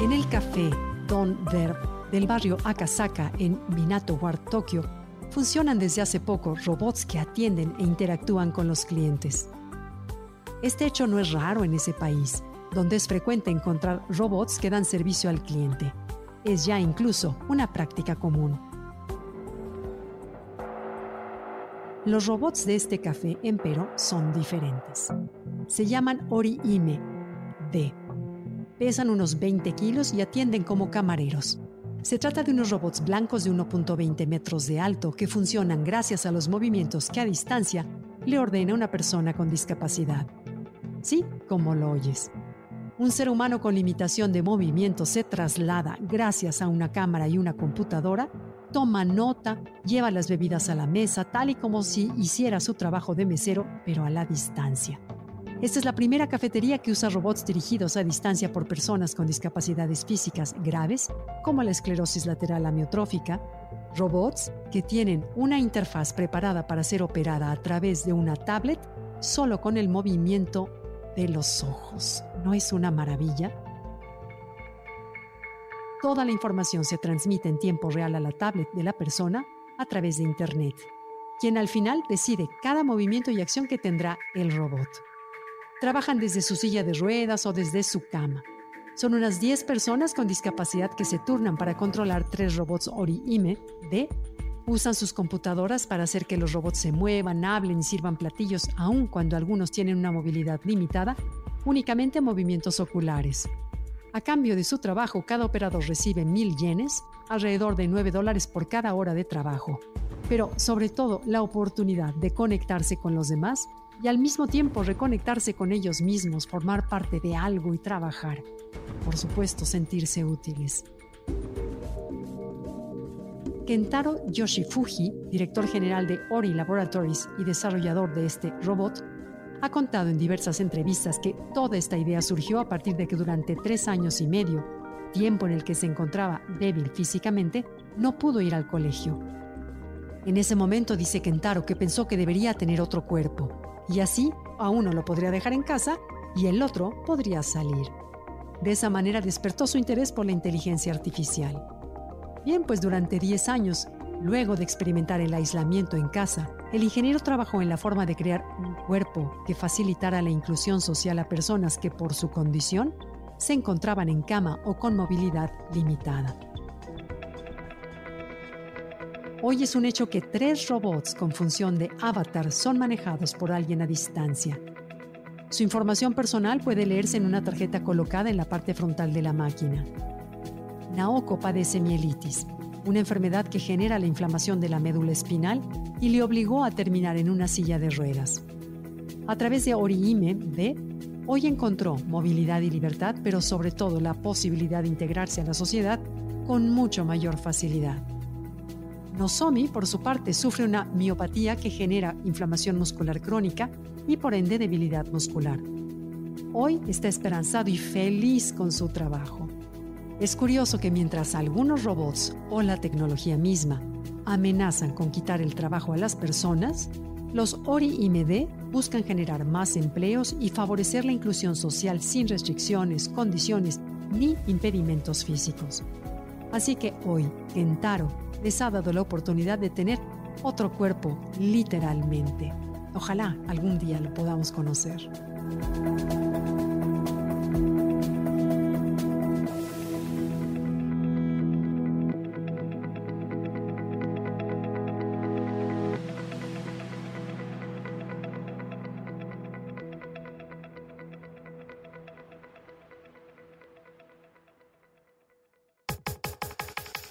En el café Don Verb del barrio Akasaka en Minato Ward, Tokio, funcionan desde hace poco robots que atienden e interactúan con los clientes. Este hecho no es raro en ese país, donde es frecuente encontrar robots que dan servicio al cliente. Es ya incluso una práctica común. Los robots de este café, empero, son diferentes. Se llaman Ori-Ime D Pesan unos 20 kilos y atienden como camareros. Se trata de unos robots blancos de 1.20 metros de alto que funcionan gracias a los movimientos que a distancia le ordena una persona con discapacidad. Sí, como lo oyes. Un ser humano con limitación de movimiento se traslada gracias a una cámara y una computadora, toma nota, lleva las bebidas a la mesa tal y como si hiciera su trabajo de mesero, pero a la distancia. Esta es la primera cafetería que usa robots dirigidos a distancia por personas con discapacidades físicas graves, como la esclerosis lateral amiotrófica, robots que tienen una interfaz preparada para ser operada a través de una tablet solo con el movimiento de los ojos. ¿No es una maravilla? Toda la información se transmite en tiempo real a la tablet de la persona a través de Internet, quien al final decide cada movimiento y acción que tendrá el robot. Trabajan desde su silla de ruedas o desde su cama. Son unas 10 personas con discapacidad que se turnan para controlar tres robots Ori-Ime D. Usan sus computadoras para hacer que los robots se muevan, hablen y sirvan platillos, aun cuando algunos tienen una movilidad limitada, únicamente movimientos oculares. A cambio de su trabajo, cada operador recibe mil yenes, alrededor de 9 dólares por cada hora de trabajo. Pero sobre todo la oportunidad de conectarse con los demás y al mismo tiempo reconectarse con ellos mismos, formar parte de algo y trabajar. Por supuesto, sentirse útiles. Kentaro Yoshifuji, director general de Ori Laboratories y desarrollador de este robot, ha contado en diversas entrevistas que toda esta idea surgió a partir de que durante tres años y medio, tiempo en el que se encontraba débil físicamente, no pudo ir al colegio. En ese momento dice Kentaro que pensó que debería tener otro cuerpo, y así a uno lo podría dejar en casa y el otro podría salir. De esa manera despertó su interés por la inteligencia artificial. Bien, pues durante 10 años, luego de experimentar el aislamiento en casa, el ingeniero trabajó en la forma de crear un cuerpo que facilitara la inclusión social a personas que por su condición se encontraban en cama o con movilidad limitada. Hoy es un hecho que tres robots con función de avatar son manejados por alguien a distancia. Su información personal puede leerse en una tarjeta colocada en la parte frontal de la máquina. Naoko padece mielitis, una enfermedad que genera la inflamación de la médula espinal y le obligó a terminar en una silla de ruedas. A través de Oriime D, hoy encontró movilidad y libertad, pero sobre todo la posibilidad de integrarse a la sociedad con mucho mayor facilidad. Nozomi, por su parte, sufre una miopatía que genera inflamación muscular crónica y por ende debilidad muscular. Hoy está esperanzado y feliz con su trabajo. Es curioso que mientras algunos robots o la tecnología misma amenazan con quitar el trabajo a las personas, los ORI y MEDE buscan generar más empleos y favorecer la inclusión social sin restricciones, condiciones ni impedimentos físicos. Así que hoy, Kentaro les ha dado la oportunidad de tener otro cuerpo, literalmente. Ojalá algún día lo podamos conocer.